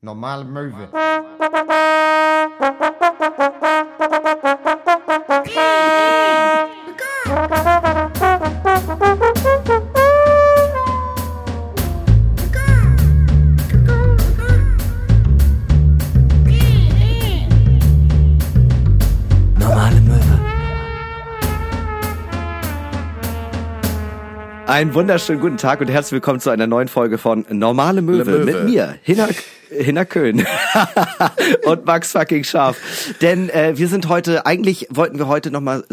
Normale Möwe. Normale Möwe. Einen wunderschönen guten Tag und herzlich willkommen zu einer neuen Folge von Normale Möwe, Möwe. mit mir, Hinner, Hinner Köhn und Max fucking Scharf. Denn äh, wir sind heute, eigentlich wollten wir heute nochmal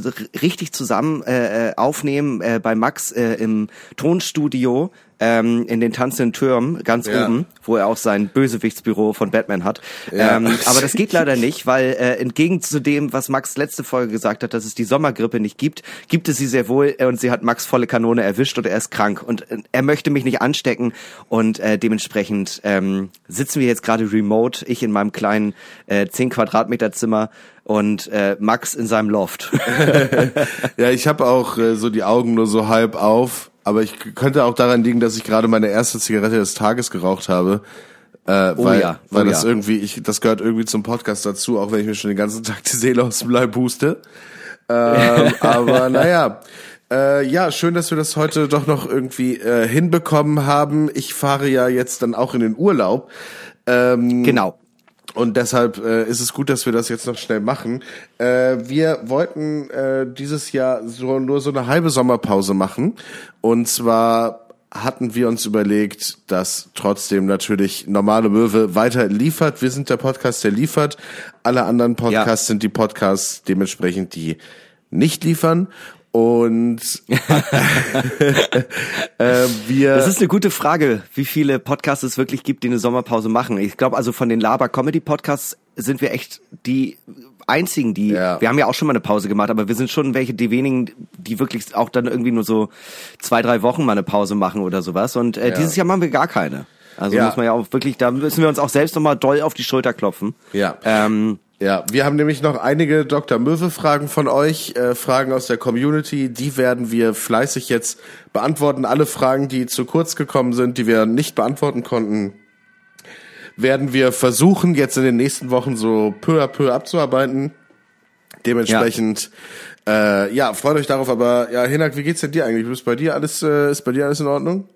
richtig zusammen äh, äh, aufnehmen äh, bei Max äh, im Tonstudio ähm, in den tanzenden Türmen ganz Ja. oben, wo er auch sein Bösewichtsbüro von Batman hat. Ja. Ähm, aber das geht leider nicht, weil äh, entgegen zu dem, was Max letzte Folge gesagt hat, dass es die Sommergrippe nicht gibt, gibt es sie sehr wohl äh, und sie hat Max volle Kanone erwischt und er ist krank und äh, er möchte mich nicht anstecken und äh, dementsprechend ähm, sitzen wir jetzt gerade remote, ich in meinem kleinen äh, 10 Quadratmeter Zimmer und äh, Max in seinem Loft. Ja, ich habe auch äh, so die Augen nur so halb auf, aber ich könnte auch daran liegen, dass ich gerade meine erste Zigarette des Tages geraucht habe. Äh, Oh weil, ja, oh weil das ja. irgendwie, ich, das gehört irgendwie zum Podcast dazu, auch wenn ich mir schon den ganzen Tag die Seele aus dem Leib huste. Ähm, aber naja. Äh, ja, schön, dass wir das heute doch noch irgendwie äh, hinbekommen haben. Ich fahre ja jetzt dann auch in den Urlaub. Ähm, genau. Und deshalb äh, ist es gut, dass wir das jetzt noch schnell machen. Äh, wir wollten äh, dieses Jahr so nur so eine halbe Sommerpause machen. Und zwar hatten wir uns überlegt, dass trotzdem natürlich normale Möwe weiter liefert. Wir sind der Podcast, der liefert. Alle anderen Podcasts Ja. sind die Podcasts dementsprechend, die nicht liefern. Und äh, wir Das ist eine gute Frage, wie viele Podcasts es wirklich gibt, die eine Sommerpause machen. Ich glaube, also von den Laber-Comedy-Podcasts sind wir echt die einzigen, die, Ja. wir haben ja auch schon mal eine Pause gemacht, aber wir sind schon welche, die wenigen, die wirklich auch dann irgendwie nur so zwei, drei Wochen mal eine Pause machen oder sowas. Und äh, Ja. dieses Jahr machen wir gar keine. Also Ja. muss man ja auch wirklich, da müssen wir uns auch selbst nochmal doll auf die Schulter klopfen. Ja. Ähm, Ja, wir haben nämlich noch einige Dr. Möwe-Fragen von euch, äh, Fragen aus der Community. Die werden wir fleißig jetzt beantworten. Alle Fragen, die zu kurz gekommen sind, die wir nicht beantworten konnten, werden wir versuchen, jetzt in den nächsten Wochen so peu à peu abzuarbeiten. Dementsprechend, ja, äh, ja freut euch darauf. Aber ja, Hinak, wie geht's denn dir eigentlich? Ist bei dir alles, äh, ist bei dir alles in Ordnung?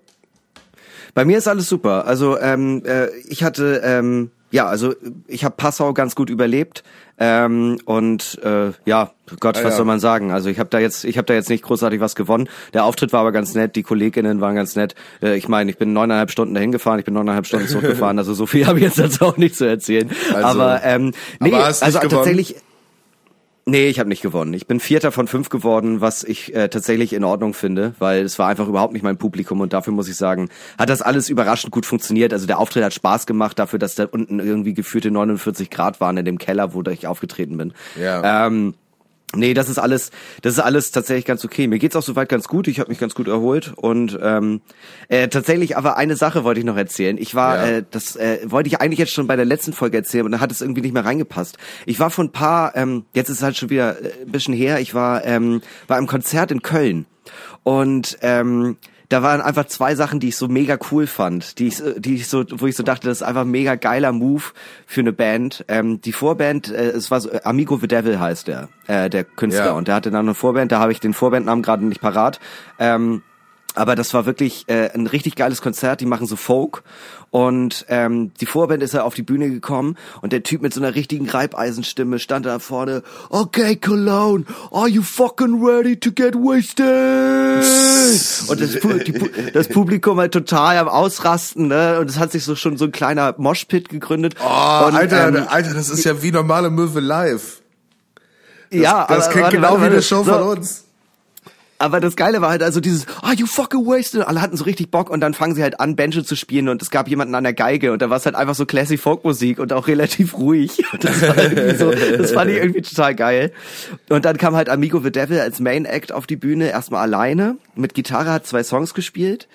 Bei mir ist alles super. Also ähm, äh, ich hatte ähm, ja, also ich habe Passau ganz gut überlebt ähm, und äh, ja, Gott, was ja. soll man sagen? Also ich habe da jetzt, ich habe da jetzt nicht großartig was gewonnen. Der Auftritt war aber ganz nett, die Kolleginnen waren ganz nett. Äh, ich meine, ich bin neuneinhalb Stunden dahin gefahren, ich bin neuneinhalb Stunden zurückgefahren. Also so viel habe ich jetzt dazu auch nicht zu erzählen. Also, aber ähm, nee, aber also gewonnen? tatsächlich. Nee, ich habe nicht gewonnen. Ich bin Vierter von fünf geworden, was ich äh, tatsächlich in Ordnung finde, weil es war einfach überhaupt nicht mein Publikum und dafür muss ich sagen, hat das alles überraschend gut funktioniert. Also der Auftritt hat Spaß gemacht dafür, dass da unten irgendwie geführte 49 Grad waren in dem Keller, wo ich aufgetreten bin. Ja. Ähm, Nee, das ist alles, das ist alles tatsächlich ganz okay. Mir geht's auch soweit ganz gut. Ich habe mich ganz gut erholt und ähm, äh, tatsächlich. Aber eine Sache wollte ich noch erzählen. Ich war, Ja. äh, das äh, wollte ich eigentlich jetzt schon bei der letzten Folge erzählen, und da hat es irgendwie nicht mehr reingepasst. Ich war vor ein paar, ähm, jetzt ist es halt schon wieder äh, ein bisschen her. Ich war ähm, bei einem Konzert in Köln und ähm, da waren einfach zwei Sachen, die ich so mega cool fand, die ich, so- die ich so, wo ich so dachte, das ist einfach ein mega geiler Move für eine Band. Ähm, die Vorband, äh, es war so, äh, Amigo the Devil heißt der, äh, der Künstler, Ja. und der hatte dann eine Vorband, da habe ich den Vorbandnamen gerade nicht parat. Ähm, aber das war wirklich äh, ein richtig geiles Konzert. Die machen so Folk und ähm, die Vorband ist ja auf die Bühne gekommen und der Typ mit so einer richtigen Reibeisenstimme stand da vorne. Okay, Cologne, are you fucking ready to get wasted? Und das, die, das Publikum halt total am Ausrasten, ne? Und es hat sich so schon so ein kleiner Moshpit gegründet. Oh, und, Alter, ähm, Alter, das ist ja wie normale Möwe live. ja, Das aber- klingt warte, genau warte, wie eine warte. Show So. von uns. Aber das Geile war halt also dieses, ah, you fucking wasted. Alle hatten so richtig Bock und dann fangen sie halt an, Banjo zu spielen und es gab jemanden an der Geige und da war es halt einfach so Classic Folk Musik und auch relativ ruhig. Das war irgendwie so, das fand ich irgendwie total geil. Und dann kam halt Amigo the Devil als Main Act auf die Bühne, erstmal alleine, mit Gitarre, hat zwei Songs gespielt.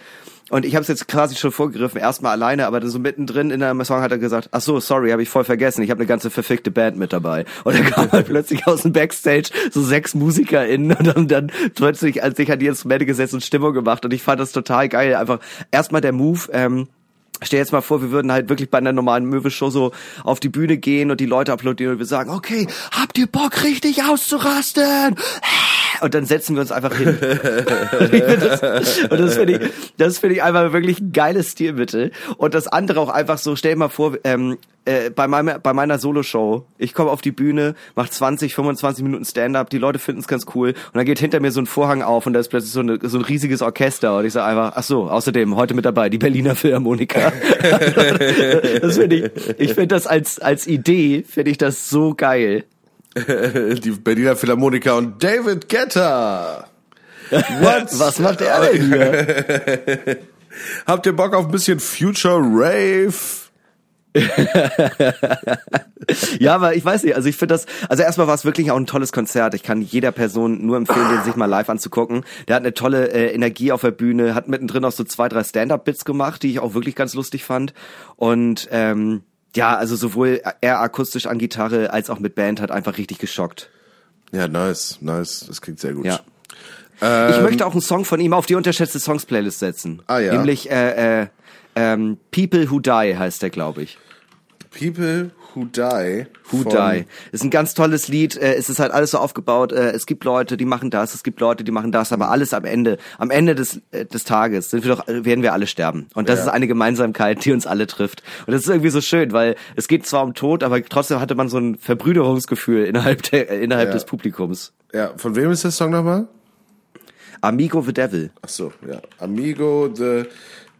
Und ich habe es jetzt quasi schon vorgegriffen, erstmal alleine, aber dann so mittendrin in einem Song hat er gesagt, ach so, sorry, habe ich voll vergessen, ich habe eine ganze verfickte Band mit dabei. Und dann kam halt plötzlich aus dem Backstage so sechs MusikerInnen und haben dann plötzlich als sich an die Instrumente gesetzt und Stimmung gemacht und ich fand das total geil. Einfach erstmal der Move, ähm, Stell jetzt mal vor, wir würden halt wirklich bei einer normalen Möwe-Show so auf die Bühne gehen und die Leute applaudieren und wir sagen, okay, habt ihr Bock richtig auszurasten? Und dann setzen wir uns einfach hin. und das, finde ich, das finde ich einfach wirklich ein geiles Stilmittel. Und das andere auch einfach so, stell dir mal vor, ähm, äh, bei, meiner, bei meiner Solo-Show, ich komme auf die Bühne, mach 20, 25 Minuten Stand-up, die Leute finden es ganz cool und dann geht hinter mir so ein Vorhang auf und da ist plötzlich so, eine, so ein riesiges Orchester und ich sage einfach, ach so, außerdem heute mit dabei die Berliner Philharmoniker. das finde ich, ich finde das als, als Idee, finde ich das so geil. die Berliner Philharmoniker und David Getter. What? Was macht er denn hier? Habt ihr Bock auf ein bisschen Future Rave? ja, aber ich weiß nicht, also ich finde das, also erstmal war es wirklich auch ein tolles Konzert. Ich kann jeder Person nur empfehlen, den sich mal live anzugucken. Der hat eine tolle äh, Energie auf der Bühne, hat mittendrin auch so zwei, drei Stand-Up-Bits gemacht, die ich auch wirklich ganz lustig fand. Und ähm, ja, also sowohl er akustisch an Gitarre als auch mit Band hat einfach richtig geschockt. Ja, nice, nice. Das klingt sehr gut. Ja. Ähm, ich möchte auch einen Song von ihm auf die unterschätzte Songs-Playlist setzen. Ah ja. Nämlich äh, äh, ähm, People Who Die heißt der, glaube ich. People Who Die. Who Die. Ist ein ganz tolles Lied. Äh, es ist halt alles so aufgebaut. Äh, es gibt Leute, die machen das. Es gibt Leute, die machen das. Aber alles am Ende, am Ende des, äh, des Tages sind wir doch, werden wir alle sterben. Und das Ja. ist eine Gemeinsamkeit, die uns alle trifft. Und das ist irgendwie so schön, weil es geht zwar um Tod, aber trotzdem hatte man so ein Verbrüderungsgefühl innerhalb, der, äh, innerhalb Ja. des Publikums. Ja, von wem ist der Song nochmal? Amigo the Devil. Ach so, ja. Amigo the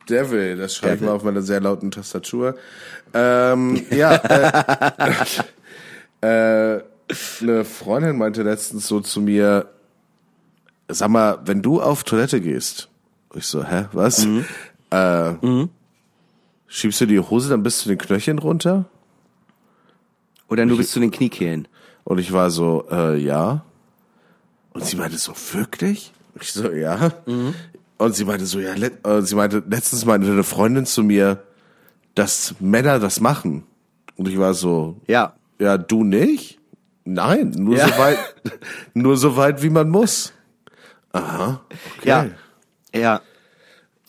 Devil. Das schreibe ich mal auf meiner sehr lauten Tastatur. Ähm, ja, äh, äh, eine Freundin meinte letztens so zu mir, sag mal, wenn du auf Toilette gehst, ich so, hä, was? Äh, Schiebst du die Hose dann bis zu den Knöcheln runter? Oder nur bis zu den Kniekehlen. Und ich war so, äh, ja. Und sie meinte so, wirklich? Ich so, ja. Und sie meinte so, ja, let, äh, sie meinte, letztens meinte eine Freundin zu mir, dass Männer das machen. Und ich war so, Ja. ja, du nicht? Nein, nur Ja. so weit, nur so weit, wie man muss. Aha, okay. Ja. Ja.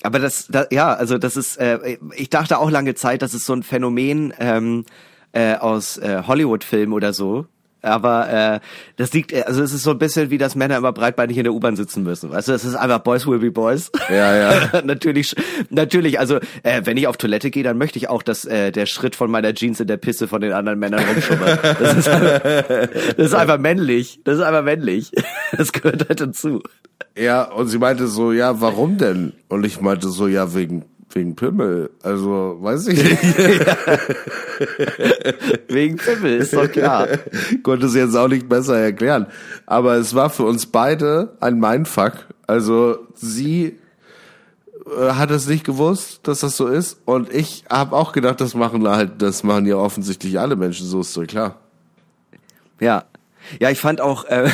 Aber das, da, ja, also das ist, äh, ich dachte auch lange Zeit, das ist so ein Phänomen ähm, äh, aus äh, Hollywood-Filmen oder so. Aber äh, das liegt, äh, also es ist so ein bisschen wie, dass Männer immer breitbeinig in der U-Bahn sitzen müssen. Weißt du, es ist einfach Boys will be Boys. Ja, ja. natürlich, natürlich. Also äh, wenn ich auf Toilette gehe, dann möchte ich auch, dass äh, der Schritt von meiner Jeans in der Pisse von den anderen Männern rumschummert. Das ist, einfach, das ist einfach männlich. Das ist einfach männlich. Das gehört halt dazu. Ja, und sie meinte so, ja, warum denn? Und ich meinte so, ja, wegen, wegen Pimmel. Also, weiß ich nicht. Wegen Pimmel, ist doch klar. Konnte sie jetzt auch nicht besser erklären. Aber es war für uns beide ein Mindfuck. Also, sie äh, hat es nicht gewusst, dass das so ist. Und ich habe auch gedacht, das machen halt, das machen ja offensichtlich alle Menschen, so ist doch klar. Ja. Ja, ich fand auch, äh,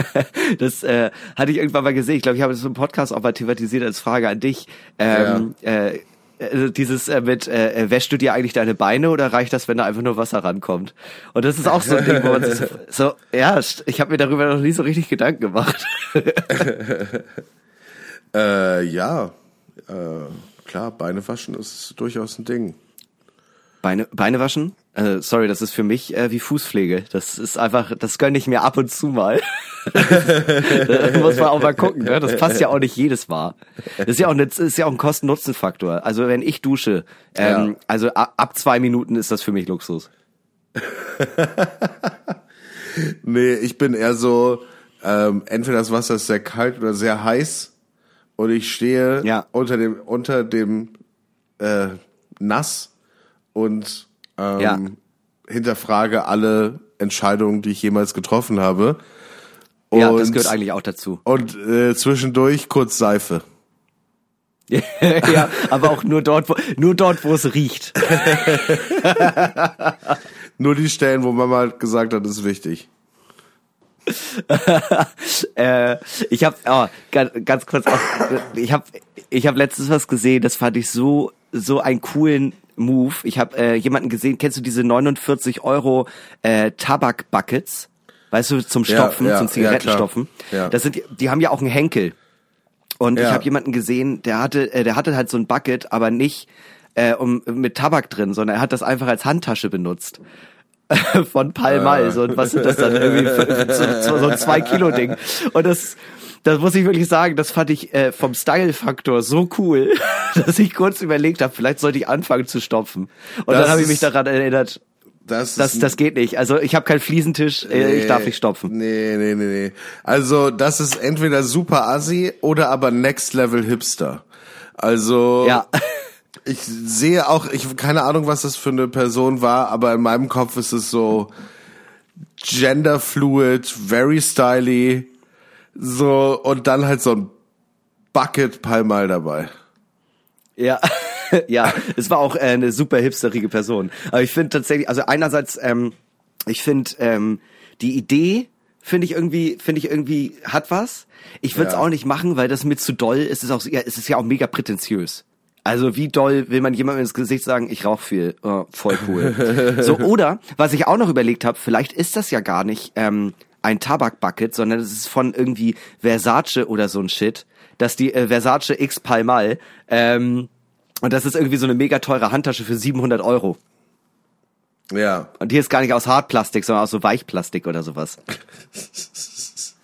das äh, hatte ich irgendwann mal gesehen. Ich glaube, ich habe das im Podcast auch mal thematisiert als Frage an dich. Ähm, äh, also dieses äh, mit, äh, wäschst du dir eigentlich deine Beine oder reicht das, wenn da einfach nur Wasser rankommt? Und das ist auch so ein Ding, wo man sich so, so ja, ich habe mir darüber noch nie so richtig Gedanken gemacht. Äh, ja, äh, klar, Beine waschen ist durchaus ein Ding. Beine, Beine waschen? Äh, sorry, das ist für mich äh, wie Fußpflege. Das ist einfach, das gönne ich mir ab und zu mal. da muss man auch mal gucken, ne? Das passt ja auch nicht jedes Mal. Das ist ja auch, das ist ja auch ein Kosten-Nutzen-Faktor. Also wenn ich dusche, ähm, Ja. also ab, ab zwei Minuten ist das für mich Luxus. Nee, ich bin eher so, ähm, entweder das Wasser ist sehr kalt oder sehr heiß und ich stehe Ja. unter dem, unter dem äh, Nass und ähm, Ja. hinterfrage alle Entscheidungen, die ich jemals getroffen habe. Und, Ja, das gehört eigentlich auch dazu. Und äh, zwischendurch kurz Seife. ja, aber auch nur dort, wo, nur dort, wo es riecht. Nur die Stellen, wo Mama gesagt hat, ist wichtig. äh, ich habe oh, ganz, ganz kurz auch, ich habe ich habe letztens was gesehen, das fand ich so so einen coolen Move. Ich habe äh, jemanden gesehen, kennst du diese 49 Euro äh, Tabak Buckets? Weißt du, zum Ja, Stopfen, ja, zum ja, Zigarettenstopfen. klar. Ja. Das sind, die haben ja auch einen Henkel. Und ich Ja. habe jemanden gesehen, der hatte, äh, der hatte halt so ein Bucket, aber nicht äh, um, mit Tabak drin, sondern er hat das einfach als Handtasche benutzt. Von Pall Mall, so, und was sind das dann irgendwie, für, so, so ein zwei Kilo Ding. Und das, das muss ich wirklich sagen, das fand ich äh, vom Style-Faktor so cool, dass ich kurz überlegt habe, vielleicht sollte ich anfangen zu stopfen. Und Das dann habe ich mich daran erinnert, Das, das, das geht nicht. Also ich habe keinen Fliesentisch, äh, ich darf nicht stopfen. Nee, nee, nee, nee. Also, das ist entweder super assi oder aber Next Level Hipster. Also, Ja. ich sehe auch, ich keine Ahnung, was das für eine Person war, aber in meinem Kopf ist es so genderfluid, very styly, so und dann halt so ein Bucket Palmal dabei. Ja, ja, es war auch äh, eine super hipsterige Person. Aber ich finde tatsächlich, also einerseits, ähm, ich finde ähm, die Idee finde ich irgendwie, finde ich irgendwie hat was. Ich würde es Ja. auch nicht machen, weil das mir zu doll ist. Es ist auch, ja, es ist ja auch mega prätentiös. Also wie doll will man jemandem ins Gesicht sagen, ich rauch viel, oh, voll cool. so oder was ich auch noch überlegt habe, vielleicht ist das ja gar nicht ähm, ein Tabakbucket, sondern es ist von irgendwie Versace oder so ein Shit, dass die äh, Versace X Palmal ähm, und das ist irgendwie so eine mega teure Handtasche für 700 Euro. Ja. Und die ist gar nicht aus Hartplastik, sondern aus so Weichplastik oder sowas. Ist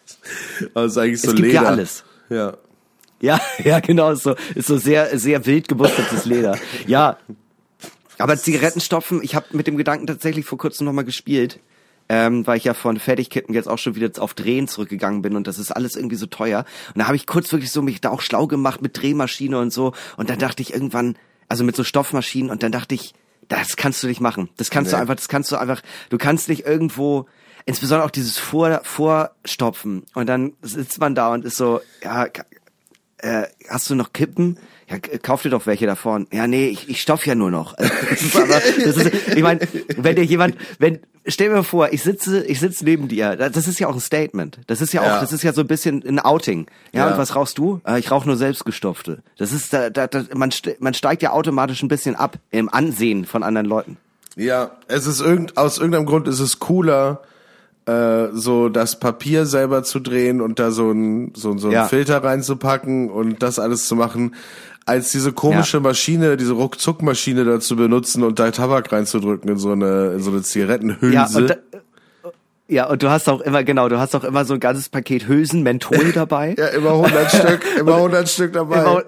eigentlich so Es gibt Leder. ja alles. Ja. Ja, ja, genau, ist so, ist so sehr, sehr wild gemustertes Leder. Ja. Aber Zigarettenstopfen, ich habe mit dem Gedanken tatsächlich vor kurzem nochmal gespielt, ähm, weil ich ja von Fertigkippen jetzt auch schon wieder auf Drehen zurückgegangen bin und das ist alles irgendwie so teuer. Und da habe ich kurz wirklich so mich da auch schlau gemacht mit Drehmaschine und so. Und dann dachte ich irgendwann, also mit so Stoffmaschinen und dann dachte ich, das kannst du nicht machen. Das kannst du Nee. einfach, das kannst du einfach, du kannst nicht irgendwo, insbesondere auch dieses Vor, Vorstopfen. Und dann sitzt man da und ist so, ja, äh, hast du noch Kippen? Ja, kauf dir doch welche davon. Ja, nee, ich, ich stopf ja nur noch. Aber, das ist, ich meine, wenn dir jemand, wenn, stell mir vor, ich sitze, ich sitze neben dir, da- das ist ja auch ein Statement. Das ist ja auch, Ja. das ist ja so ein bisschen ein Outing. Ja, Ja. und was rauchst du? Äh, ich rauche nur selbstgestopfte. Das ist, da, da, da, man, man steigt ja automatisch ein bisschen ab im Ansehen von anderen Leuten. Ja, es ist irgend, aus irgendeinem Grund ist es cooler, äh, so das Papier selber zu drehen und da so ein so, so ein Ja. Filter reinzupacken und das alles zu machen, als diese komische Ja. Maschine, diese Ruckzuckmaschine da zu benutzen und da Tabak reinzudrücken in so eine in so eine Zigarettenhülse. Ja, und, da, ja, und du hast auch immer, genau, du hast auch immer so ein ganzes Paket Hülsen, Menthol dabei. Ja, immer 100 Stück, immer 100 Stück dabei. Immer,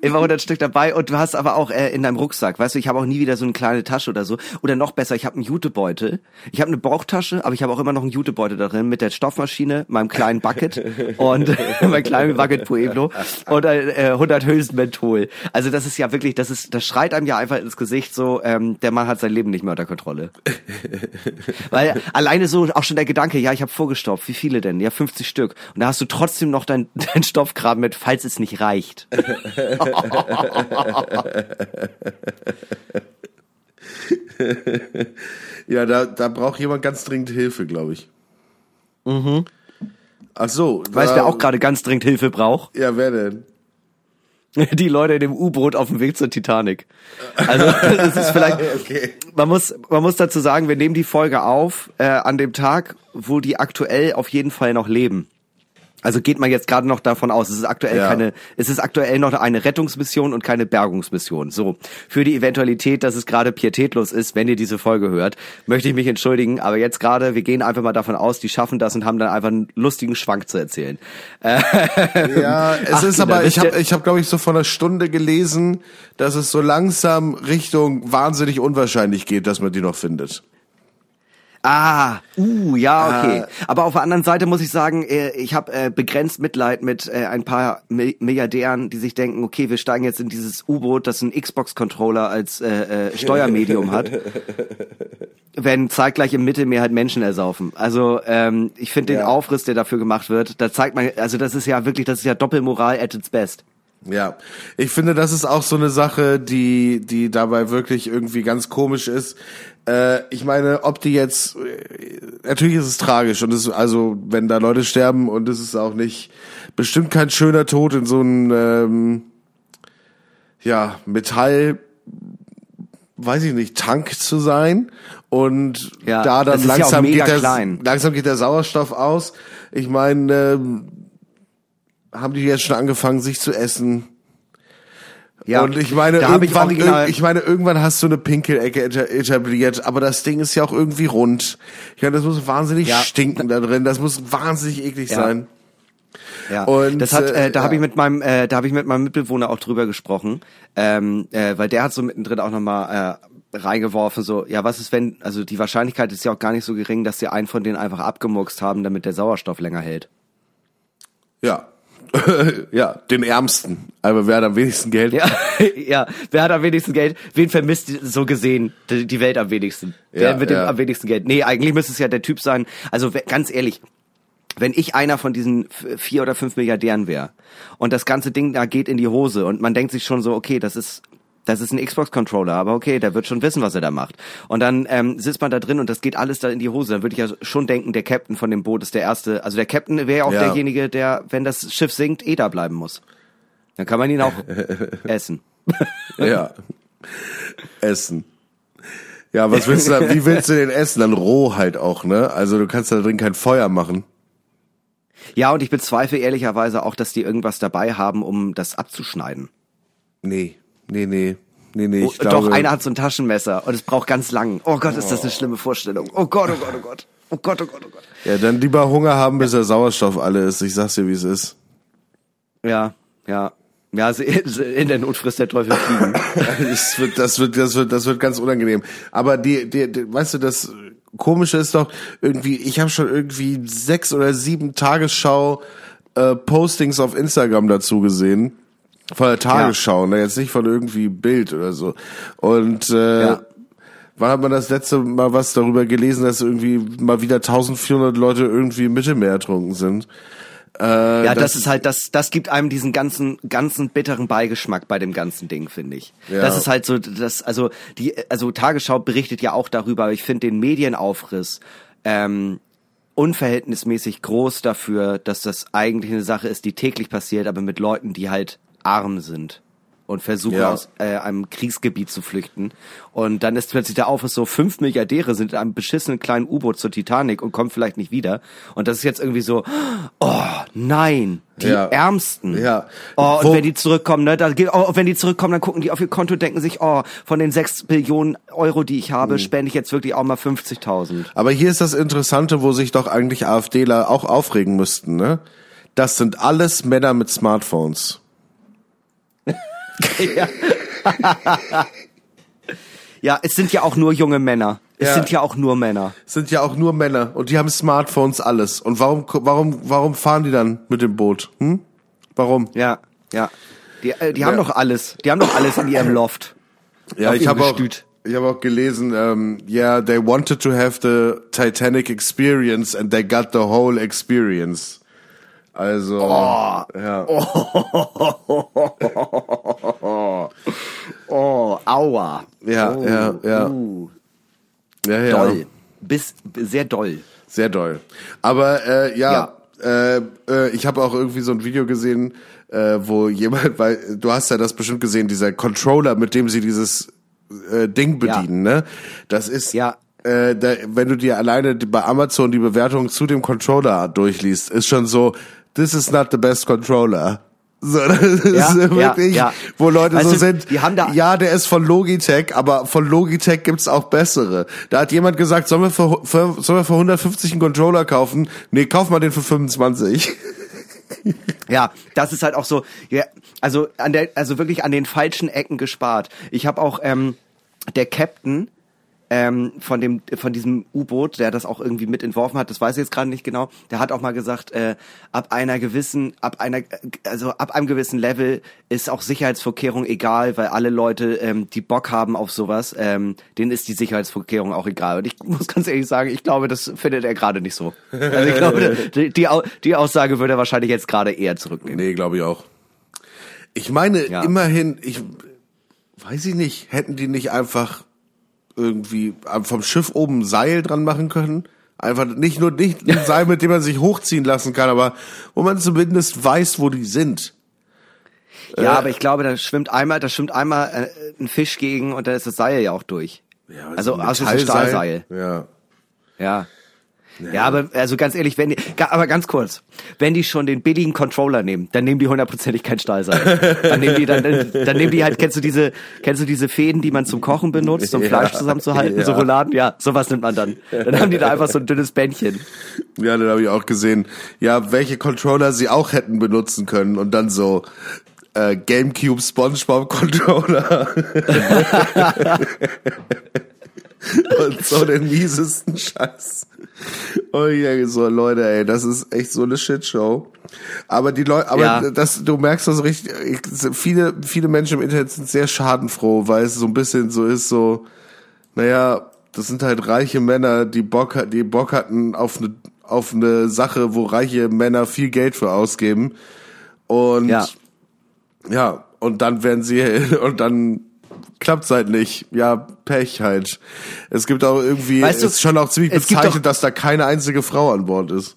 immer 100 Stück dabei und du hast aber auch äh, in deinem Rucksack, weißt du, ich habe auch nie wieder so eine kleine Tasche oder so. Oder noch besser, ich habe einen Jutebeutel. Ich habe eine Bauchtasche, aber ich habe auch immer noch einen Jutebeutel da drin mit der Stoffmaschine, meinem kleinen Bucket und meinem kleinen Bucket Pueblo und äh, 100 Hülsen Menthol. Also das ist ja wirklich, das ist, das schreit einem ja einfach ins Gesicht so, ähm, der Mann hat sein Leben nicht mehr unter Kontrolle. Weil alleine so auch schon der Gedanke, ja, ich habe vorgestopft, wie viele denn? Ja, 50 Stück. Und da hast du trotzdem noch dein, dein Stoffgraben mit, falls es nicht reicht. Ja, da, da braucht jemand ganz dringend Hilfe, glaube ich. Mhm. Ach so. Weißt du, wer auch gerade ganz dringend Hilfe braucht? Ja, wer denn? Die Leute in dem U-Boot auf dem Weg zur Titanic. Also das ist vielleicht. Okay. Man muss, man muss dazu sagen, wir nehmen die Folge auf äh, an dem Tag, wo die aktuell auf jeden Fall noch leben. Also geht man jetzt gerade noch davon aus, es ist aktuell Ja. keine, es ist aktuell noch eine Rettungsmission und keine Bergungsmission. So, für die Eventualität, dass es gerade pietätlos ist, wenn ihr diese Folge hört, möchte ich mich entschuldigen. Aber jetzt gerade, wir gehen einfach mal davon aus, die schaffen das und haben dann einfach einen lustigen Schwank zu erzählen. Ja, es Ach, ist aber, ich habe, ich hab, glaube ich, so vor einer Stunde gelesen, dass es so langsam Richtung wahnsinnig unwahrscheinlich geht, dass man die noch findet. Ah, uh, ja, okay. Ah. Aber auf der anderen Seite muss ich sagen, äh, ich habe äh, begrenzt Mitleid mit äh, ein paar Mi- Milliardären, die sich denken, okay, wir steigen jetzt in dieses U-Boot, das einen Xbox-Controller als äh, äh, Steuermedium hat, wenn zeitgleich im Mittelmeer halt Menschen ersaufen. Also ähm, ich finde den Ja. Aufriss, der dafür gemacht wird, da zeigt man, also das ist ja wirklich, das ist ja Doppelmoral at its best. Ja, ich finde, das ist auch so eine Sache, die, die dabei wirklich irgendwie ganz komisch ist. Äh, ich meine, ob die jetzt, äh, natürlich ist es tragisch und es also, wenn da Leute sterben und es ist auch nicht, bestimmt kein schöner Tod in so einem, ähm, ja, Metall, weiß ich nicht, Tank zu sein und Ja, da dann ja langsam mega geht der, klein. langsam geht der Sauerstoff aus. Ich meine, ähm, haben die jetzt schon angefangen, sich zu essen? Ja, und ich meine, da hab ich irgendwann, original- ich meine, irgendwann hast du eine Pinkelecke eta- etabliert, aber das Ding ist ja auch irgendwie rund. Ich meine, das muss wahnsinnig Ja. stinken da drin. Das muss wahnsinnig eklig Ja. sein. Ja, Und, das hat, äh, äh, da ja. habe ich mit meinem, äh, da habe ich mit meinem Mitbewohner auch drüber gesprochen, ähm, äh, weil der hat so mittendrin auch nochmal äh, reingeworfen, so, ja, was ist wenn, also die Wahrscheinlichkeit ist ja auch gar nicht so gering, dass sie einen von denen einfach abgemuckst haben, damit der Sauerstoff länger hält. Ja. ja, den Ärmsten. Aber wer hat am wenigsten Geld? Ja, ja, wer hat am wenigsten Geld? Wen vermisst so gesehen die, Welt am wenigsten? Wer Ja, mit dem ja. am wenigsten Geld? Nee, eigentlich müsste es ja der Typ sein. Also ganz ehrlich, wenn ich einer von diesen vier oder fünf Milliardären wäre und das ganze Ding da geht in die Hose und man denkt sich schon so, okay, das ist das ist ein Xbox-Controller, aber okay, der wird schon wissen, was er da macht. Und dann ähm, sitzt man da drin und das geht alles da in die Hose. Dann würde ich ja schon denken, der Captain von dem Boot ist der Erste. Also der Captain wäre ja auch Ja. derjenige, der, wenn das Schiff sinkt, eh da bleiben muss. Dann kann man ihn auch essen. Ja. Essen. Ja, was willst du da, wie willst du den essen? Dann roh halt auch, ne? Also du kannst da drin kein Feuer machen. Ja, und ich bezweifle ehrlicherweise auch, dass die irgendwas dabei haben, um das abzuschneiden. Nee, nee, nee. Nee, nee, Oh, ich glaube, Doch, einer hat so ein Taschenmesser und es braucht ganz lang. Oh Gott, ist das eine schlimme Vorstellung. Oh Gott, oh Gott, oh Gott. Oh Gott, oh Gott, oh Gott. Ja, dann lieber Hunger haben, bis der Sauerstoff alle ist. Ich sag's dir, wie es ist. Ja, ja. Ja, in der Not frisst der Teufel fliegen. Das wird, das wird, das wird, das wird ganz unangenehm. Aber die, die, die weißt du, das Komische ist doch irgendwie, ich habe schon irgendwie sechs oder sieben Tagesschau äh, Postings auf Instagram dazu gesehen. Von der Tagesschau, ne? jetzt nicht von irgendwie Bild oder so. Und äh, Ja. wann hat man das letzte Mal was darüber gelesen, dass irgendwie mal wieder 1400 Leute irgendwie im Mittelmeer ertrunken sind? Äh, Ja, das, ist halt, das, das gibt einem diesen ganzen, ganzen bitteren Beigeschmack bei dem ganzen Ding, finde ich. Ja. Das ist halt so, das, also die, also Tagesschau berichtet ja auch darüber, aber ich finde den Medienaufriss ähm, unverhältnismäßig groß dafür, dass das eigentlich eine Sache ist, die täglich passiert, aber mit Leuten, die halt arm sind und versuchen Ja. aus äh, einem Kriegsgebiet zu flüchten. Und dann ist plötzlich der Aufriss so, fünf Milliardäre sind in einem beschissenen kleinen U-Boot zur Titanic und kommen vielleicht nicht wieder. Und das ist jetzt irgendwie so, oh nein, die Ja. Ärmsten. Ja. Oh, und Wo- wenn die zurückkommen, ne, da geht, oh, wenn die zurückkommen, dann gucken die auf ihr Konto, denken sich, oh, von den sechs Billionen Euro, die ich habe, spende ich jetzt wirklich auch mal 50.000. Aber hier ist das Interessante, wo sich doch eigentlich AfDler auch aufregen müssten, ne? Das sind alles Männer mit Smartphones. Ja. ja, es sind ja auch nur junge Männer. Es Ja. sind ja auch nur Männer. Sind ja auch nur Männer und die haben Smartphones alles. Und warum, warum, warum fahren die dann mit dem Boot? Hm? Warum? Ja, ja. Die, äh, die haben doch alles. Die haben doch alles in ihrem Loft. Ja, ich habe auch, ich habe auch gelesen, ähm, yeah, they wanted to have the Titanic experience and they got the whole experience. Also, ja. Oh, aua. Ja, oh, ja, ja. Uh, ja, ja. doll. Bis, sehr doll. Sehr doll. Aber äh, ja, Äh, äh, ich habe auch irgendwie so ein Video gesehen, äh, wo jemand, weil du hast ja das bestimmt gesehen, dieser Controller, mit dem sie dieses äh, Ding bedienen, ne? Das ist Ja. äh, da, wenn du dir alleine bei Amazon die Bewertung zu dem Controller durchliest, ist schon so, this is not the best controller. So, das Ja, ist ja, wirklich, ja. wo Leute Weißt so sind, die haben da- ja, der ist von Logitech, aber von Logitech gibt's auch bessere. Da hat jemand gesagt, sollen wir für, für, sollen wir für 150 einen Controller kaufen? Nee, kauf mal den für 25. Ja, das ist halt auch so, ja, also an der, also wirklich an den falschen Ecken gespart. Ich habe auch ähm, der Captain ähm, von dem von diesem U-Boot, der das auch irgendwie mit entworfen hat, das weiß ich jetzt gerade nicht genau. Der hat auch mal gesagt, äh, ab einer gewissen, ab einer, also ab einem gewissen Level ist auch Sicherheitsvorkehrung egal, weil alle Leute, ähm, die Bock haben auf sowas, ähm, denen ist die Sicherheitsvorkehrung auch egal. Und ich muss ganz ehrlich sagen, ich glaube, das findet er gerade nicht so. Also ich glaube, die, die, die Aussage würde er wahrscheinlich jetzt gerade eher zurücknehmen. Nee, glaube ich auch. Ich meine, Ja. immerhin, ich weiß ich nicht, hätten die nicht einfach irgendwie vom Schiff oben ein Seil dran machen können? Einfach nicht nur nicht ein Seil, mit dem man sich hochziehen lassen kann, aber wo man zumindest weiß, wo die sind. Ja, aber ich glaube, da schwimmt einmal, da schwimmt einmal äh, ein Fisch gegen und da ist das Seil ja auch durch. also ein also so ein. Stahlseil. Ja. Ja. Ja, aber also ganz ehrlich, wenn die, aber ganz kurz, wenn die schon den billigen Controller nehmen, dann nehmen die hundertprozentig kein Stahlseil. Dann nehmen die dann, dann, dann nehmen die halt, kennst du diese, kennst du diese Fäden, die man zum Kochen benutzt, um Ja, Fleisch zusammenzuhalten, ja. so Rouladen? Ja, sowas nimmt man dann. Dann haben die da einfach so ein dünnes Bändchen. Ja, dann habe ich auch gesehen, ja, welche Controller sie auch hätten benutzen können und dann so äh, GameCube SpongeBob Controller. und so den miesesten Scheiß. Oh ja, so Leute, ey, das ist echt so eine Shitshow. Aber die Leute, aber Ja. das, du merkst das richtig. ich- Viele, viele Menschen im Internet sind sehr schadenfroh, weil es so ein bisschen so ist, so, naja, das sind halt reiche Männer, die Bock, die Bock hatten auf eine, auf eine Sache, wo reiche Männer viel Geld für ausgeben. Und Ja. ja, und dann werden sie, und dann klappt's halt nicht. Ja, Pech halt. Es gibt auch irgendwie, Weißt du, es ist schon auch ziemlich doch- dass da keine einzige Frau an Bord ist.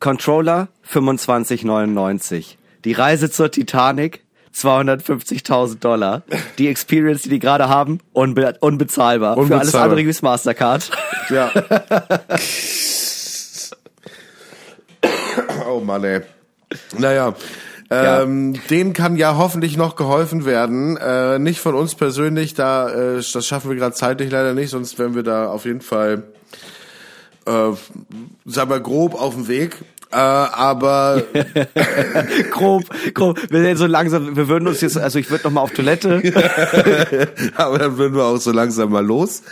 Controller 25,99. Die Reise zur Titanic 250.000 Dollar. Die Experience, die die gerade haben, unbe unbezahlbar. Für alles Unbezahlbar. andere gibt's Mastercard. Ja. oh Mann, ey. Naja. Ähm, denen kann ja hoffentlich noch geholfen werden. Äh, nicht von uns persönlich, da äh, das schaffen wir gerade zeitlich leider nicht, sonst wären wir da auf jeden Fall, äh, sagen wir grob auf dem Weg. Äh, aber grob, grob. Wir sind so langsam, wir würden uns jetzt, also ich würde noch mal auf Toilette. aber dann würden wir auch so langsam mal los.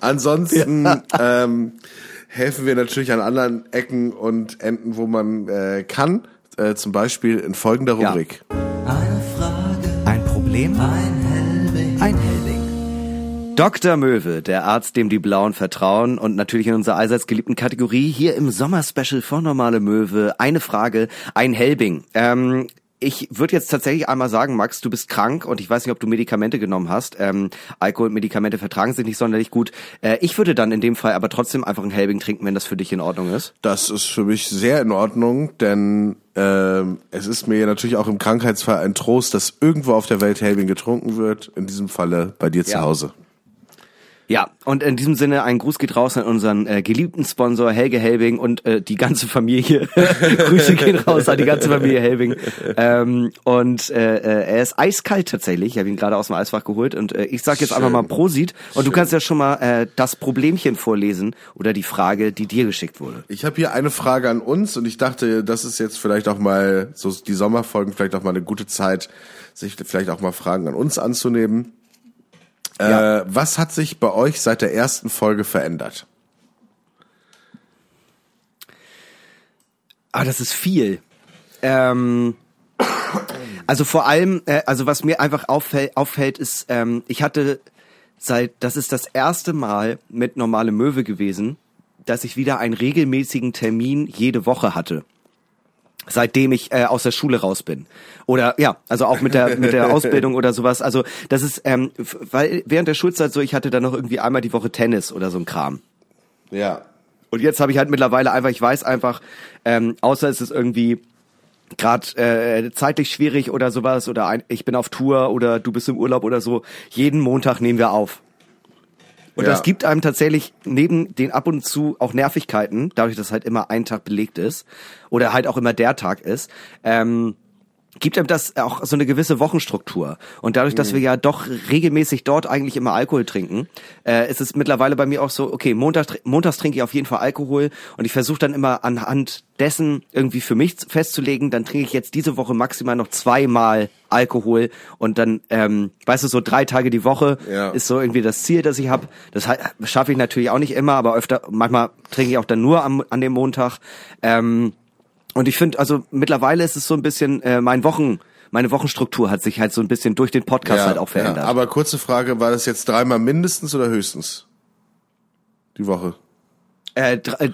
Ansonsten ähm, helfen wir natürlich an anderen Ecken und Enden, wo man äh, kann. Äh, zum Beispiel in folgender Ja. Rubrik. Eine Frage, Ein Problem? ein Helwig. Ein Helbing. Dr. Möwe, der Arzt, dem die Blauen vertrauen und natürlich in unserer allseits geliebten Kategorie hier im Sommerspecial von Normale Möwe. Eine Frage, ein Helbing. Ähm, ich würde jetzt tatsächlich einmal sagen, Max, du bist krank und ich weiß nicht, ob du Medikamente genommen hast. Ähm, Alkohol und Medikamente vertragen sich nicht sonderlich gut. Äh, ich würde dann in dem Fall aber trotzdem einfach ein Helbing trinken, wenn das für dich in Ordnung ist. Das ist für mich sehr in Ordnung, denn ähm, es ist mir natürlich auch im Krankheitsfall ein Trost, dass irgendwo auf der Welt Helbing getrunken wird. In diesem Falle bei dir zu Ja. Hause. Ja, und in diesem Sinne ein Gruß geht raus an unseren äh, geliebten Sponsor Helge Helbing und äh, die ganze Familie. Grüße gehen raus an die ganze Familie Helbing. Ähm, und äh, äh, er ist eiskalt tatsächlich. Ich habe ihn gerade aus dem Eisfach geholt und äh, ich sag jetzt einfach Schön. mal Prosit. Und du kannst ja schon mal äh, das Problemchen vorlesen oder die Frage, die dir geschickt wurde. Ich habe hier eine Frage an uns und ich dachte, das ist jetzt vielleicht auch mal so die Sommerfolgen vielleicht auch mal eine gute Zeit, sich vielleicht auch mal Fragen an uns anzunehmen. Ja. Äh, was hat sich bei euch seit der ersten Folge verändert? Ah, das ist viel. Ähm, also vor allem, äh, also was mir einfach auffällt, auffällt ist, ähm, ich hatte seit, das ist das erste Mal mit normale Möwe gewesen, dass ich wieder einen regelmäßigen Termin jede Woche hatte. Seitdem ich äh, aus der Schule raus bin. Oder ja, also auch mit der mit der Ausbildung oder sowas. Also das ist, ähm, weil während der Schulzeit so, ich hatte dann noch irgendwie einmal die Woche Tennis oder so ein Kram. Ja. Und jetzt habe ich halt mittlerweile einfach, ich weiß einfach, ähm, außer es ist irgendwie gerade äh, zeitlich schwierig oder sowas oder ein, ich bin auf Tour oder du bist im Urlaub oder so, jeden Montag nehmen wir auf. Und Ja. das gibt einem tatsächlich neben den ab und zu auch Nervigkeiten, dadurch, dass halt immer ein Tag belegt ist oder halt auch immer der Tag ist, ähm, gibt einem das auch so eine gewisse Wochenstruktur. Und dadurch, dass wir ja doch regelmäßig dort eigentlich immer Alkohol trinken, äh, ist es mittlerweile bei mir auch so, okay, Montag, montags trinke ich auf jeden Fall Alkohol und ich versuche dann immer anhand dessen irgendwie für mich festzulegen, dann trinke ich jetzt diese Woche maximal noch zweimal Alkohol und dann, ähm, weißt du, so drei Tage die Woche Ja. ist so irgendwie das Ziel, das ich habe. Das schaffe ich natürlich auch nicht immer, aber öfter, manchmal trinke ich auch dann nur am, an dem Montag. Ähm, und ich finde, also mittlerweile ist es so ein bisschen äh, mein Wochen, meine Wochenstruktur hat sich halt so ein bisschen durch den Podcast halt auch verändert. Ja, aber kurze Frage, war das jetzt dreimal mindestens oder höchstens? Die Woche. äh, äh,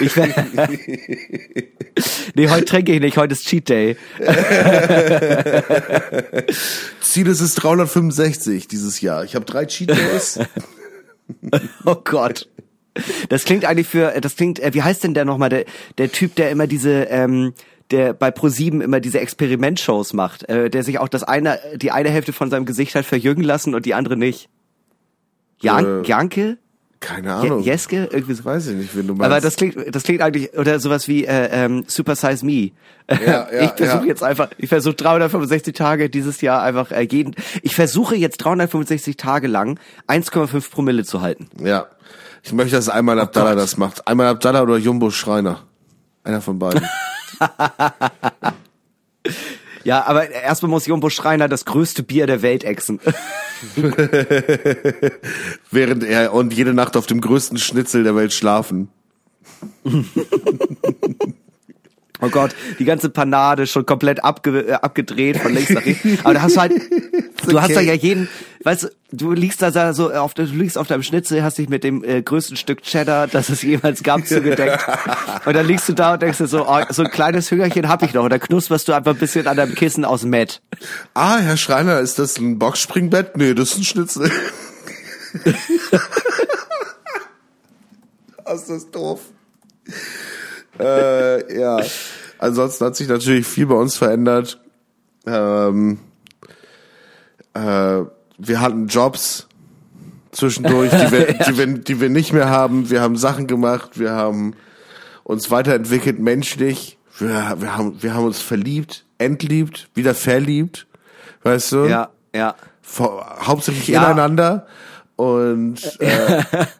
ich Nee, heute trinke ich nicht, heute ist Cheat Day. Ziel ist es 365 dieses Jahr. Ich habe drei Cheat Days. Oh Gott. Das klingt eigentlich für, das klingt, äh, wie heißt denn der nochmal, der, der Typ, der immer diese, ähm, der bei ProSieben immer diese Experimentshows macht, äh, der sich auch das eine, die eine Hälfte von seinem Gesicht hat verjüngen lassen und die andere nicht. Jan Äh, Janke? Keine Je- Ahnung. Jeske? Irgendwie so. Weiß ich nicht, wen du meinst. Aber das klingt, das klingt eigentlich, oder sowas wie äh, ähm, Super Size Me. Ja, ja, ich versuche ja. jetzt einfach, ich versuche 365 Tage dieses Jahr einfach äh, jeden, ich versuche jetzt 365 Tage lang 1,5 Promille zu halten. Ja. Ich möchte, dass einmal Abdallah Oh das macht. Einmal Abdallah oder Jumbo Schreiner. Einer von beiden. Ja, aber erstmal muss Jumbo Schreiner das größte Bier der Welt exen. Während er und jede Nacht auf dem größten Schnitzel der Welt schlafen. Oh Gott, die ganze Panade schon komplett abge äh, abgedreht von links nach rechts. Aber da hast du halt, du hast da okay. ja jeden, weißt du, du liegst da so auf, du liegst auf deinem Schnitzel, hast dich mit dem äh, größten Stück Cheddar, das es jemals gab, zugedeckt. Und dann liegst du da und denkst dir so, oh, so ein kleines Hüngerchen hab ich noch. Und dann knusperst du einfach ein bisschen an deinem Kissen aus Matt. Ah, Herr Schreiner, ist das ein Boxspringbett? Nee, das ist ein Schnitzel. Ah, ist das doof. äh, ja. Ansonsten hat sich natürlich viel bei uns verändert. Ähm, äh, wir hatten Jobs zwischendurch, die wir, die, wir, die wir nicht mehr haben. Wir haben Sachen gemacht, wir haben uns weiterentwickelt menschlich. Wir, wir, haben, wir haben uns verliebt, entliebt, wieder verliebt. Weißt du? Ja, ja. Hauptsächlich Ja. ineinander. Und äh,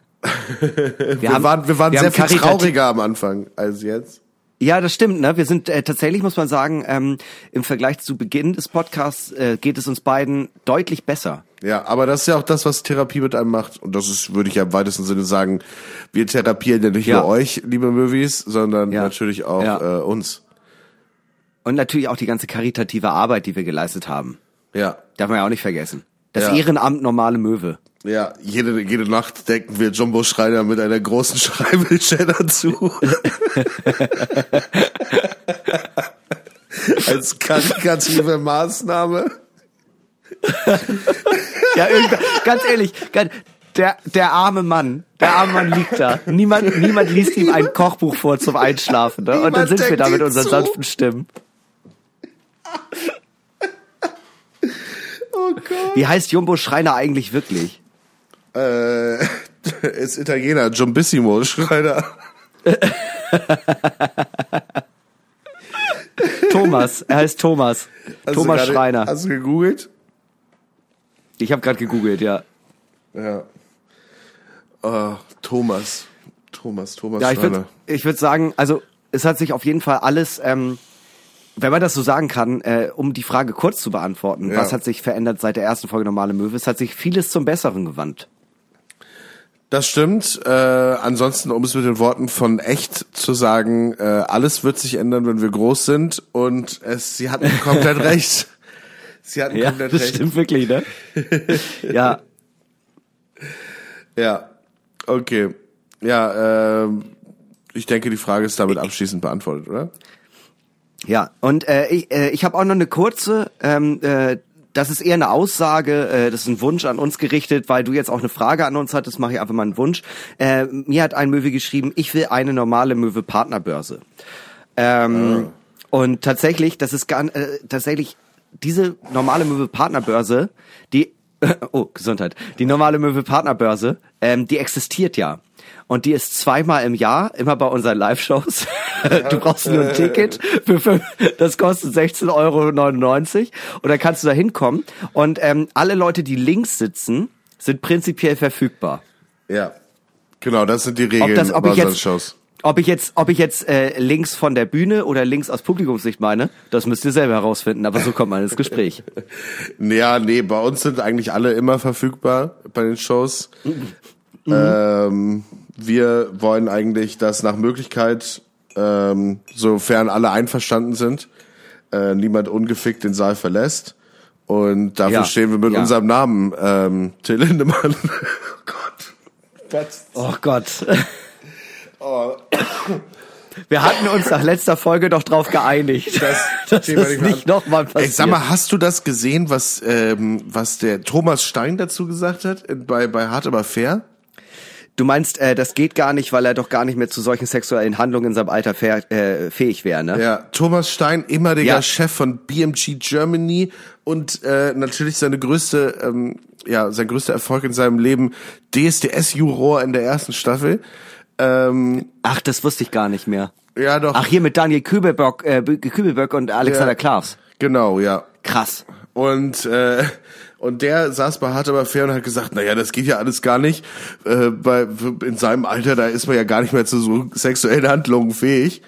Wir, wir, waren, wir waren wir sehr haben viel trauriger am Anfang als jetzt. Ja, das stimmt. Ne? Wir sind äh, tatsächlich, muss man sagen, ähm, im Vergleich zu Beginn des Podcasts äh, geht es uns beiden deutlich besser. Ja, aber das ist ja auch das, was Therapie mit einem macht. Und das ist, würde ich ja im weitesten Sinne sagen, wir therapieren ja nicht Ja. nur euch, liebe Movies, sondern Ja. natürlich auch Ja. äh, uns. Und natürlich auch die ganze karitative Arbeit, die wir geleistet haben. Ja. Darf man ja auch nicht vergessen. Das. Ehrenamt normale Möwe. Ja, jede, jede Nacht decken wir Jumbo Schreiner mit einer großen Scheibe Cheddar zu. Als karikative Maßnahme. Ja, ganz ehrlich, ganz, der, der arme Mann, der arme Mann liegt da. Niemand, niemand liest ihm ein Kochbuch vor zum Einschlafen. Ne? Und dann sind wir da mit unseren zu. sanften Stimmen. Oh Gott. Wie heißt Jumbo Schreiner eigentlich wirklich? Äh, ist Italiener, Jumbissimo Schreiner. Thomas. Er heißt Thomas. Hast Thomas gerade- Schreiner. Hast du gegoogelt? Ich habe gerade gegoogelt, ja. Ja. Oh, Thomas. Thomas, Thomas Ja, ich würde ich würd sagen, also es hat sich auf jeden Fall alles, ähm, wenn man das so sagen kann, äh, um die Frage kurz zu beantworten, Ja. was hat sich verändert seit der ersten Folge Normale Möwe? Es hat sich vieles zum Besseren gewandt. Das stimmt. Äh, ansonsten, um es mit den Worten von echt zu sagen, äh, alles wird sich ändern, wenn wir groß sind. Und es, sie hatten komplett recht. Sie hatten Ja, komplett das recht. stimmt wirklich, ne? ja, Ja. Okay. Ja, ähm, ich denke, die Frage ist damit abschließend beantwortet, oder? ja. Und äh, ich, äh, ich habe auch noch eine kurze, ähm, äh, das ist eher eine Aussage, äh, das ist ein Wunsch an uns gerichtet, weil du jetzt auch eine Frage an uns hattest, mache ich einfach mal einen Wunsch. Äh, mir hat ein Möwe geschrieben, ich will eine normale Möwe Partnerbörse. Ähm, Und tatsächlich, das ist gar, äh, tatsächlich diese normale Möwe Partnerbörse, die oh Gesundheit, die normale Möwe Partnerbörse, ähm, die existiert ja. Und die ist zweimal im Jahr, immer bei unseren Live-Shows. Du brauchst nur ein Ticket, für fünf, das kostet 16,99 Euro. Und dann kannst du da hinkommen. Und ähm, alle Leute, die links sitzen, sind prinzipiell verfügbar. Ja. Genau, das sind die Regeln Ob, das, ob, bei unseren jetzt, Shows. Ob ich jetzt, ob ich jetzt äh, links von der Bühne oder links aus Publikumssicht meine, das müsst ihr selber herausfinden. Aber so kommt man ins Gespräch. Ja, nee, bei uns sind eigentlich alle immer verfügbar bei den Shows. Ähm, wir wollen eigentlich, dass nach Möglichkeit, ähm, sofern alle einverstanden sind, äh, niemand ungefickt den Saal verlässt. Und dafür Ja, stehen wir mit ja. unserem Namen, ähm, Till Lindemann. oh Gott. Was? Oh Gott. Oh, Wir hatten uns nach letzter Folge doch drauf geeinigt, Das dass Thema das nicht nochmal passiert. Ey, sag mal, hast du das gesehen, was, ähm, was der Thomas Stein dazu gesagt hat bei, bei Hart aber fair? Du meinst, äh, das geht gar nicht, weil er doch gar nicht mehr zu solchen sexuellen Handlungen in seinem Alter fäh- äh, fähig wäre, ne? Ja, Thomas Stein, ehemaliger Ja. Chef von BMG Germany und äh, natürlich seine größte, ähm, ja, sein größter Erfolg in seinem Leben, DSDS-Juror in der ersten Staffel. Ähm, Ach, das wusste ich gar nicht mehr. ja, doch. Ach, hier mit Daniel Kübelböck, äh, Kübelböck und Alexander Ja. Klaas. Genau, ja. Krass. Und äh, und der saß bei Hart aber fair und hat gesagt, naja, das geht ja alles gar nicht. Äh, bei, in seinem Alter, da ist man ja gar nicht mehr zu so sexuellen Handlungen fähig.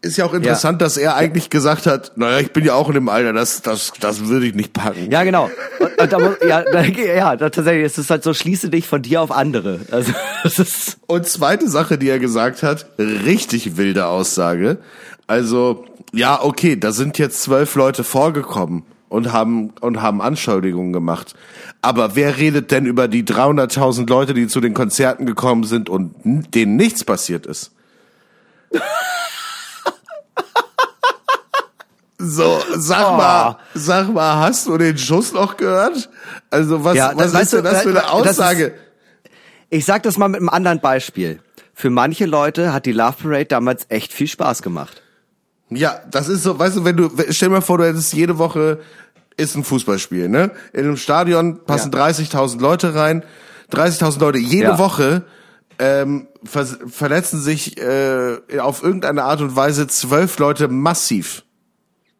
Ist ja auch interessant, dass er eigentlich gesagt hat, naja, ich bin ja auch in dem Alter, das, das, das würde ich nicht packen. Ja, genau. Und, und da, muss- ja, da, ja, da, tatsächlich, es ist halt so, schließe dich von dir auf andere. Also, das ist, Und zweite Sache, die er gesagt hat, richtig wilde Aussage. Also, ja, okay, da sind jetzt zwölf Leute vorgekommen und haben, und haben Anschuldigungen gemacht. Aber wer redet denn über die 300.000 Leute, die zu den Konzerten gekommen sind und denen nichts passiert ist? So, sag Oh. mal, sag mal, hast du den Schuss noch gehört? Also was, Ja, was das- weißt ist denn das für eine das ist- Aussage? ich sag das mal mit einem anderen Beispiel. Für manche Leute hat die Love Parade damals echt viel Spaß gemacht. Ja, das ist so, weißt du, wenn du, stell dir mal vor, du hättest jede Woche ist ein Fußballspiel, ne? In einem Stadion passen Ja. 30.000 Leute rein, 30.000 Leute jede Ja. Woche ähm, ver verletzen sich äh, auf irgendeine Art und Weise zwölf Leute massiv,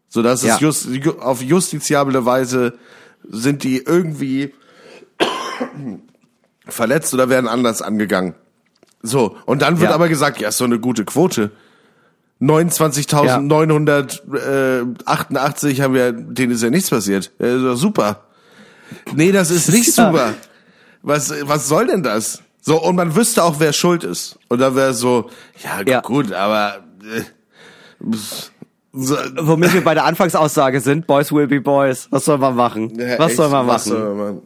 so dass Ja. es just, ju- auf justiziable Weise sind die irgendwie verletzt oder werden anders angegangen. So, und dann wird Ja. aber gesagt, ja, ist so eine gute Quote. 29.988 haben wir, denen ist ja nichts passiert. Ja, super. Nee, das ist nicht Ja. super. Was, was soll denn das? So, und man wüsste auch, wer schuld ist. Und dann wäre so, ja, Ja. gut, aber, äh, so, Womit wir bei der Anfangsaussage sind, Boys will be Boys. Was soll man machen? ja, was echt, soll man was machen? soll man?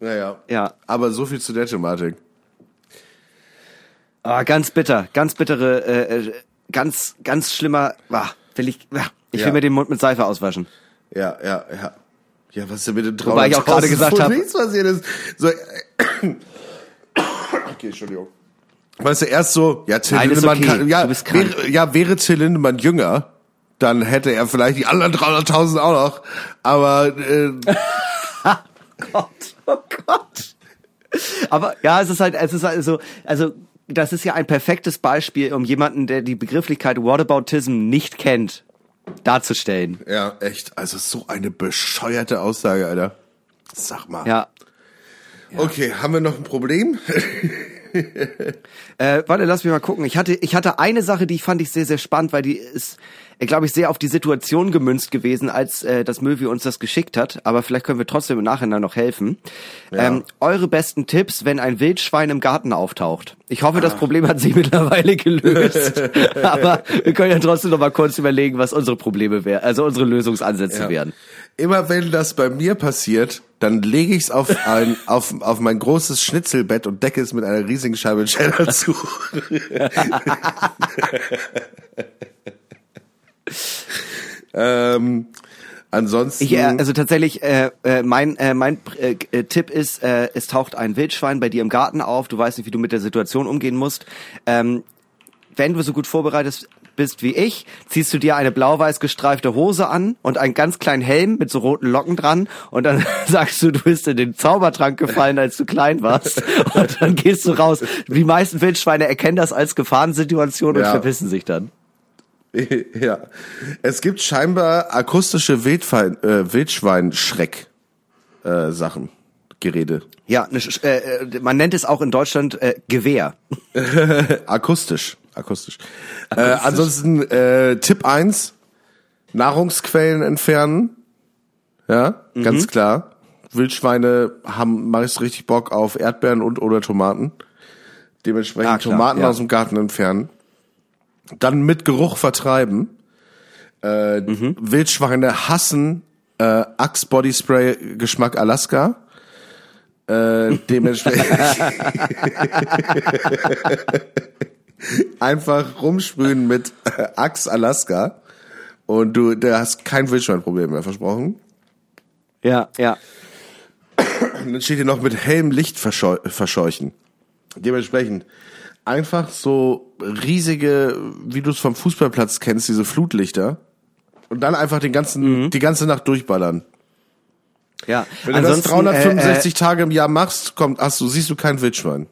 Naja. Ja. Aber so viel zu der Thematik. Ah, ganz bitter, ganz bittere, äh, äh, ganz, ganz schlimmer. Ah, will ich, ah, ich Ja. will mir den Mund mit Seife auswaschen. Ja, ja, ja. Ja, was ist denn mit den 300.000? Wobei ich auch gerade gesagt wo hab- nichts passiert ist. So, okay, Entschuldigung. Weißt du, erst so, ja, Till Nein, Lindemann okay. kann, ja, wäre, ja, wäre Till Lindemann jünger, dann hätte er vielleicht die anderen 300.000 auch noch. Aber, äh, Gott, oh Gott. Aber ja, es ist halt, es ist halt so, also das ist ja ein perfektes Beispiel, um jemanden, der die Begrifflichkeit Whataboutism nicht kennt, darzustellen. ja, echt, also so eine bescheuerte Aussage, Alter. Sag mal. Ja. Okay, haben wir noch ein Problem? Äh, warte, lass mich mal gucken. Ich hatte, ich hatte eine Sache, die ich fand ich sehr, sehr spannend, weil die ist, glaube ich, sehr auf die Situation gemünzt gewesen, als äh, das Möwi uns das geschickt hat. Aber vielleicht können wir trotzdem im Nachhinein noch helfen. Ähm, eure besten Tipps, wenn ein Wildschwein im Garten auftaucht. Ich hoffe, das Problem hat sich mittlerweile gelöst. Aber wir können ja trotzdem noch mal kurz überlegen, was unsere Probleme wären, also unsere Lösungsansätze Ja. wären. Immer wenn das bei mir passiert, dann lege ich es auf ein auf, auf mein großes Schnitzelbett und decke es mit einer riesigen Scheibe Cheddar zu. ähm, ansonsten Ich, äh, also tatsächlich, äh, äh, mein, äh, mein äh, äh, Tipp ist, äh, es taucht ein Wildschwein bei dir im Garten auf, du weißt nicht, wie du mit der Situation umgehen musst. Ähm, wenn du so gut vorbereitet bist wie ich, ziehst du dir eine blau-weiß gestreifte Hose an und einen ganz kleinen Helm mit so roten Locken dran und dann sagst du, du bist in den Zaubertrank gefallen, als du klein warst und dann gehst du raus. Die meisten Wildschweine erkennen das als Gefahrensituation und Ja. verpissen sich dann. ja, es gibt scheinbar akustische Wildfein, äh, Wildschwein-Schreck äh, Sachen, Geräte. Ja, ne, äh, äh, man nennt es auch in Deutschland äh, Gewehr. Akustisch. Akustisch. Äh, ansonsten äh, Tipp eins: Nahrungsquellen entfernen. Ja, ganz klar. Wildschweine haben meist richtig Bock auf Erdbeeren und oder Tomaten. Dementsprechend Ah, klar, Tomaten ja. aus dem Garten entfernen. Dann mit Geruch vertreiben. Äh, Wildschweine hassen äh, Axe Body Spray Geschmack Alaska. Äh, dementsprechend einfach rumsprühen mit äh, Axe Alaska und du, du hast kein Wildschweinproblem mehr versprochen. Ja, ja. Und dann steht hier noch mit hellem Licht verscheu verscheuchen. Dementsprechend einfach so riesige, wie du es vom Fußballplatz kennst, diese Flutlichter. Und dann einfach den ganzen, die ganze Nacht durchballern. Ja, Wenn du das ansonsten, 365 Tage im Jahr machst, kommt, hast du, siehst du kein Wildschwein.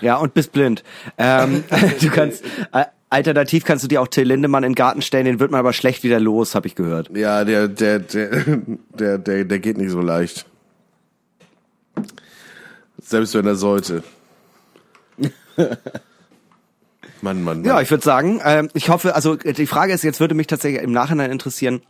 Äh, ja, und bist blind. Ähm, du kannst, äh, alternativ kannst du dir auch Till Lindemann in den Garten stellen, den wird man aber schlecht wieder los, habe ich gehört. Ja, der, der, der, der, der, der geht nicht so leicht. Selbst wenn er sollte. Mann, Mann, Mann. Ja, ich würde sagen, ähm, ich hoffe, also äh, die Frage ist, jetzt würde mich tatsächlich im Nachhinein interessieren,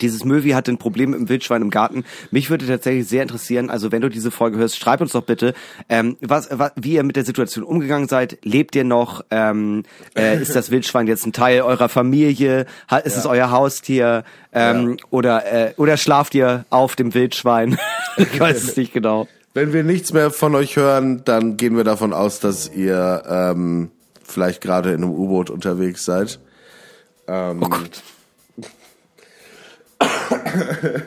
dieses Möwi hat ein Problem mit dem Wildschwein im Garten. Mich würde tatsächlich sehr interessieren, also wenn du diese Folge hörst, schreib uns doch bitte, ähm, was, was, wie ihr mit der Situation umgegangen seid. Lebt ihr noch? Ähm, äh, ist das Wildschwein jetzt ein Teil eurer Familie? Ha- Ist es euer Haustier? Ähm, Ja. Oder äh, oder schlaft ihr auf dem Wildschwein? ich weiß es nicht genau. Wenn wir nichts mehr von euch hören, dann gehen wir davon aus, dass ihr ähm, vielleicht gerade in einem U-Boot unterwegs seid. Ähm, Oh Gott.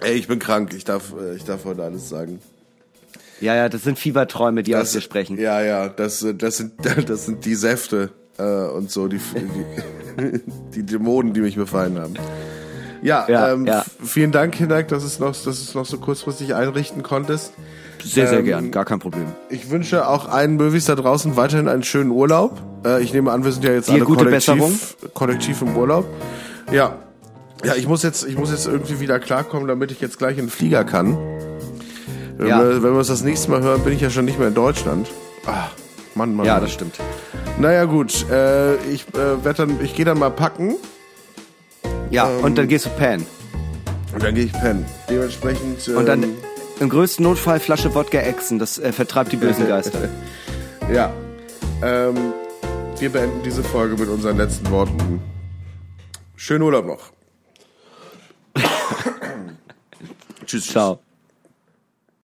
Ey, ich bin krank. Ich darf, äh, ich darf heute alles sagen. Ja, ja, das sind Fieberträume, die aus dir sprechen. Ja, ja, das, das sind, das sind die Säfte äh, und so, die, die, die Dämonen, die mich befallen haben. Ja, Ja, ähm, ja. vielen Dank, Hinak, dass es noch, dass es noch so kurzfristig einrichten konntest. Sehr, sehr ähm, gern, gar kein Problem. Ich wünsche auch allen Möwis da draußen weiterhin einen schönen Urlaub. Äh, ich nehme an, wir sind ja jetzt Dir alle gute kollektiv, Besserung. kollektiv im Urlaub. Ja. Ja, ich muss jetzt, ich muss jetzt irgendwie wieder klarkommen, damit ich jetzt gleich in den Flieger kann. Wenn, Ja. wir, wenn wir uns das nächste Mal hören, bin ich ja schon nicht mehr in Deutschland. Ah, Mann, Mann. Ja, das stimmt. Naja, gut. Äh, ich äh, werd dann, ich gehe dann mal packen Ja, Ähm, und dann gehst du pennen. und dann gehe ich pennen. Dementsprechend. Ähm, Und dann im größten Notfall Flasche Wodka Exen, das äh, vertreibt die bösen Geister. Ja. Ähm, wir beenden diese Folge mit unseren letzten Worten. Schönen Urlaub noch. tschüss. Ciao.